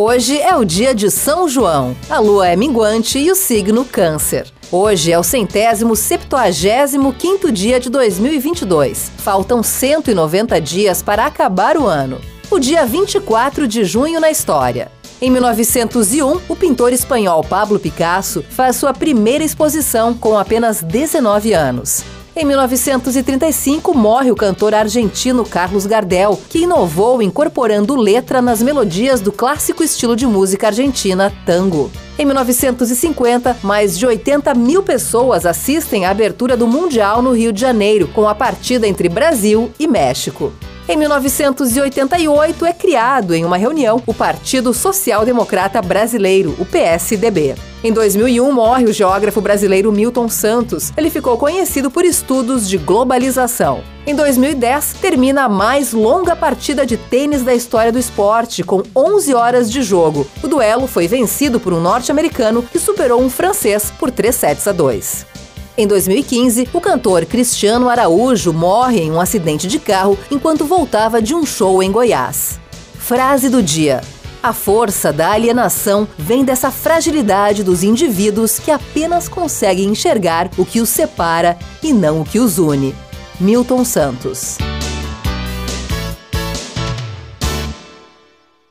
Hoje é o dia de São João. A lua é minguante e o signo Câncer. Hoje é o centésimo septuagésimo quinto dia de 2022. Faltam 190 dias para acabar o ano. O dia 24 de junho na história. Em 1901, o pintor espanhol Pablo Picasso faz sua primeira exposição com apenas 19 anos. Em 1935, morre o cantor argentino Carlos Gardel, que inovou incorporando letra nas melodias do clássico estilo de música argentina tango. Em 1950, mais de 80 mil pessoas assistem à abertura do Mundial no Rio de Janeiro, com a partida entre Brasil e México. Em 1988 é criado, em uma reunião, o Partido Social Democrata Brasileiro, o PSDB. Em 2001 morre o geógrafo brasileiro Milton Santos. Ele ficou conhecido por estudos de globalização. Em 2010, termina a mais longa partida de tênis da história do esporte, com 11 horas de jogo. O duelo foi vencido por um norte-americano que superou um francês por 3 sets a 2. Em 2015, o cantor Cristiano Araújo morre em um acidente de carro enquanto voltava de um show em Goiás. Frase do dia: A força da alienação vem dessa fragilidade dos indivíduos que apenas conseguem enxergar o que os separa e não o que os une. Milton Santos.